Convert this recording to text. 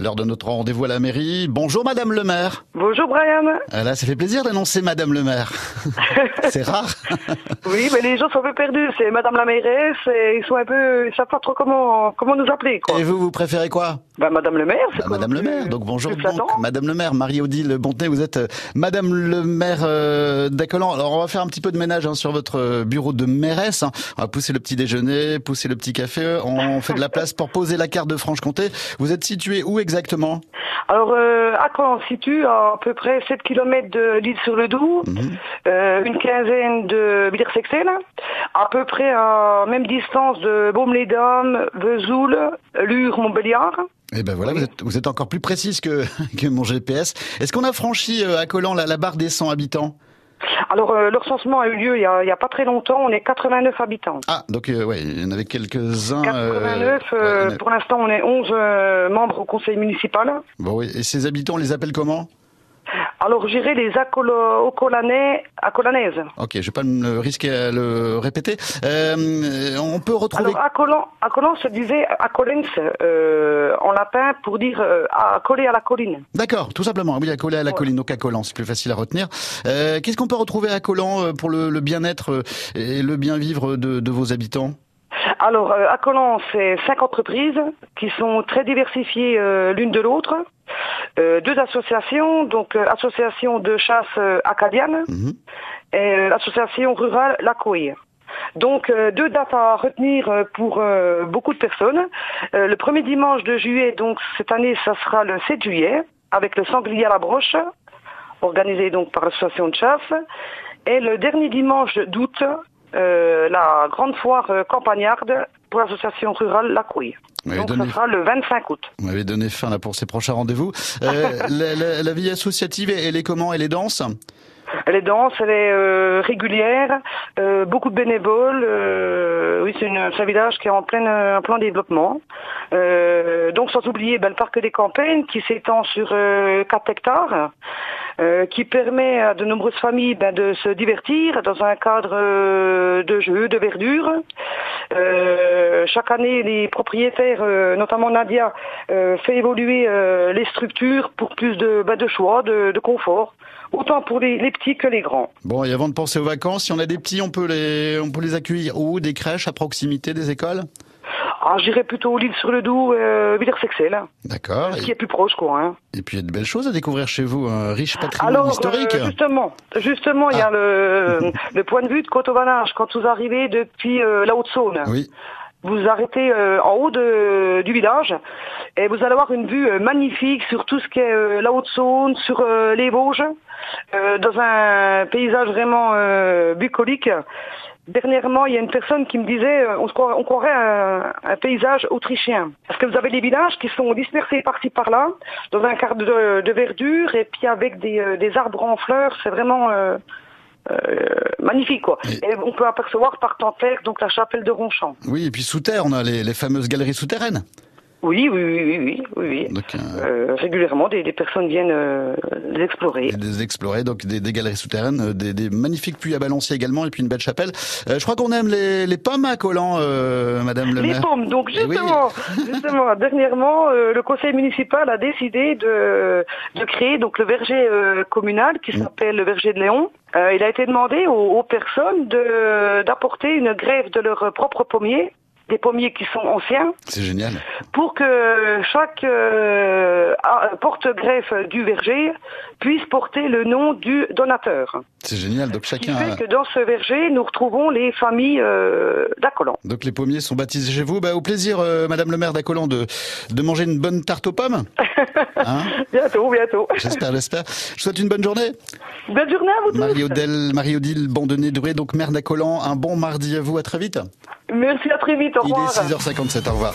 L'heure de notre rendez-vous à la mairie. Bonjour Madame le maire. Bonjour Brian. Ah là, ça fait plaisir d'annoncer Madame le maire. c'est rare. oui, mais les gens sont un peu perdus. C'est Madame la mairesse et ils sont un peu, ils savent pas trop comment comment nous appeler. Quoi. Et vous, vous préférez quoi? Bah, Madame le maire. Bah, Madame le maire. Donc bonjour donc, Madame le maire. Marie-Odile Bontenay, vous êtes euh, Madame le maire euh, d'Acolan. Alors on va faire un petit peu de ménage hein, sur votre euh, bureau de mairesse. Hein. On va pousser le petit déjeuner, pousser le petit café. On fait de la place pour poser la carte de Franche-Comté. Vous êtes situé où exactement alors, euh, à quoi on se situe À, peu près 7 km de l'île sur le Doubs, mhm. euh, une quinzaine de Villers-Sexel, à peu près à même distance de Baume-les-Dames, Vesoul, Lure, Montbéliard. Eh ben voilà, vous, êtes, vous êtes, encore plus précise que, que mon GPS. Est-ce qu'on a franchi euh, à Collant la, la barre des 100 habitants? Alors, euh, le recensement a eu lieu il y a, pas très longtemps. On est 89 habitants. Ah, donc euh, ouais, il y en avait quelques-uns. 89. Euh, pour l'instant, on est 11 membres au conseil municipal. Bon, oui. Et ces habitants, on les appelle comment? Alors, j'irai les acolanais, acolanaises. Ok, je vais pas me risquer à le répéter. Euh, on peut retrouver. Alors, acolan, acolan se disait acolens euh, en latin pour dire euh, accoler à la colline. D'accord, tout simplement. Oui, accoler à la colline, donc accolant, c'est plus facile à retenir. Euh, Qu'est-ce qu'on peut retrouver à Accolant pour le, le bien-être et le bien-vivre de, de vos habitants? Alors, à Collant, c'est cinq entreprises qui sont très diversifiées l'une de l'autre. Euh, deux associations, donc euh, association de chasse euh, acadienne mhm. et l'association rurale La Donc deux dates à retenir pour beaucoup de personnes. le premier dimanche de juillet, donc cette année, ça sera le 7 juillet, avec le sanglier à la broche, organisé donc par l'association de chasse. Et le dernier dimanche d'août, la grande foire campagnarde pour l'association rurale La Couille. Donc ce sera le 25 août. Vous m'avez donné fin là pour ces prochains rendez-vous. Euh, la, vie associative, elle est comment? Elle est dense? Elle est dense, elle est euh, régulière, euh, beaucoup de bénévoles. oui, c'est un village qui est en plein, plein développement. donc sans oublier ben, le parc des campagnes qui s'étend sur 4 hectares. Euh, qui permet à de nombreuses familles ben, de se divertir dans un cadre euh, de jeu, de verdure. Euh, chaque année, les propriétaires, notamment Nadia, fait évoluer les structures pour plus de, ben, de choix, de, confort, autant pour les, petits que les grands. Bon, et avant de penser aux vacances, si on a des petits, on peut les, on peut les accueillir où? Des crèches à proximité des écoles? Ah, j'irais plutôt l'île sur le Doubs, euh, Villers-Sexel. D'accord. Ce qui est plus proche, quoi. Hein. Et puis il y a de belles choses à découvrir chez vous, un riche patrimoine Alors, historique. Euh, justement, justement, il y a ah. le, le point de vue de Cotobanage quand vous arrivez depuis euh, la Haute-Saône. Oui. Vous arrêtez euh, en haut de, du village et vous allez avoir une vue euh, magnifique sur tout ce qui est la Haute-Saône, sur les Vosges, dans un paysage vraiment bucolique. Dernièrement, il y a une personne qui me disait, euh, on, on croirait un, un, paysage autrichien. Parce que vous avez les villages qui sont dispersés par-ci par-là, dans un cadre de, verdure, et puis avec des, euh, des arbres en fleurs, c'est vraiment euh, euh, magnifique quoi. Et... on peut apercevoir par temps donc la chapelle de Ronchamp. Oui, et puis sous terre, on a les, les fameuses galeries souterraines. Oui, oui, oui, oui, oui. oui. Euh, euh, régulièrement, des, des, personnes viennent euh, les explorer. Des explorer, donc des, des galeries souterraines, euh, des, des, magnifiques puits à balancier également, et puis une belle chapelle. Euh, je crois qu'on aime les, les, pommes à Collant, Madame le Les pommes, donc eh justement, justement, dernièrement, le conseil municipal a décidé de, de créer donc le verger communal qui mm. s'appelle le verger de Léon. il a été demandé aux, aux personnes d'apporter une grève de leur propre pommier des pommiers qui sont anciens. C'est génial. Pour que chaque euh, porte-greffe du verger puisse porter le nom du donateur. C'est génial. Donc chacun. Ce qui fait que dans ce verger, nous retrouvons les familles euh, d'Acolan. Donc les pommiers sont baptisés chez vous. Bah, au plaisir, euh, Madame le maire d'Acolan, de, de manger une bonne tarte aux pommes. Hein bientôt, bientôt. J'espère, j'espère. Je vous souhaite une bonne journée. Bonne journée à vous tous. Marie-Odile, Marie-Odile Bandonnet-Doué, donc maire d'Acolan. Un bon mardi à vous. À très vite. Merci, à très vite. Au revoir. Il est 6h57. Au revoir.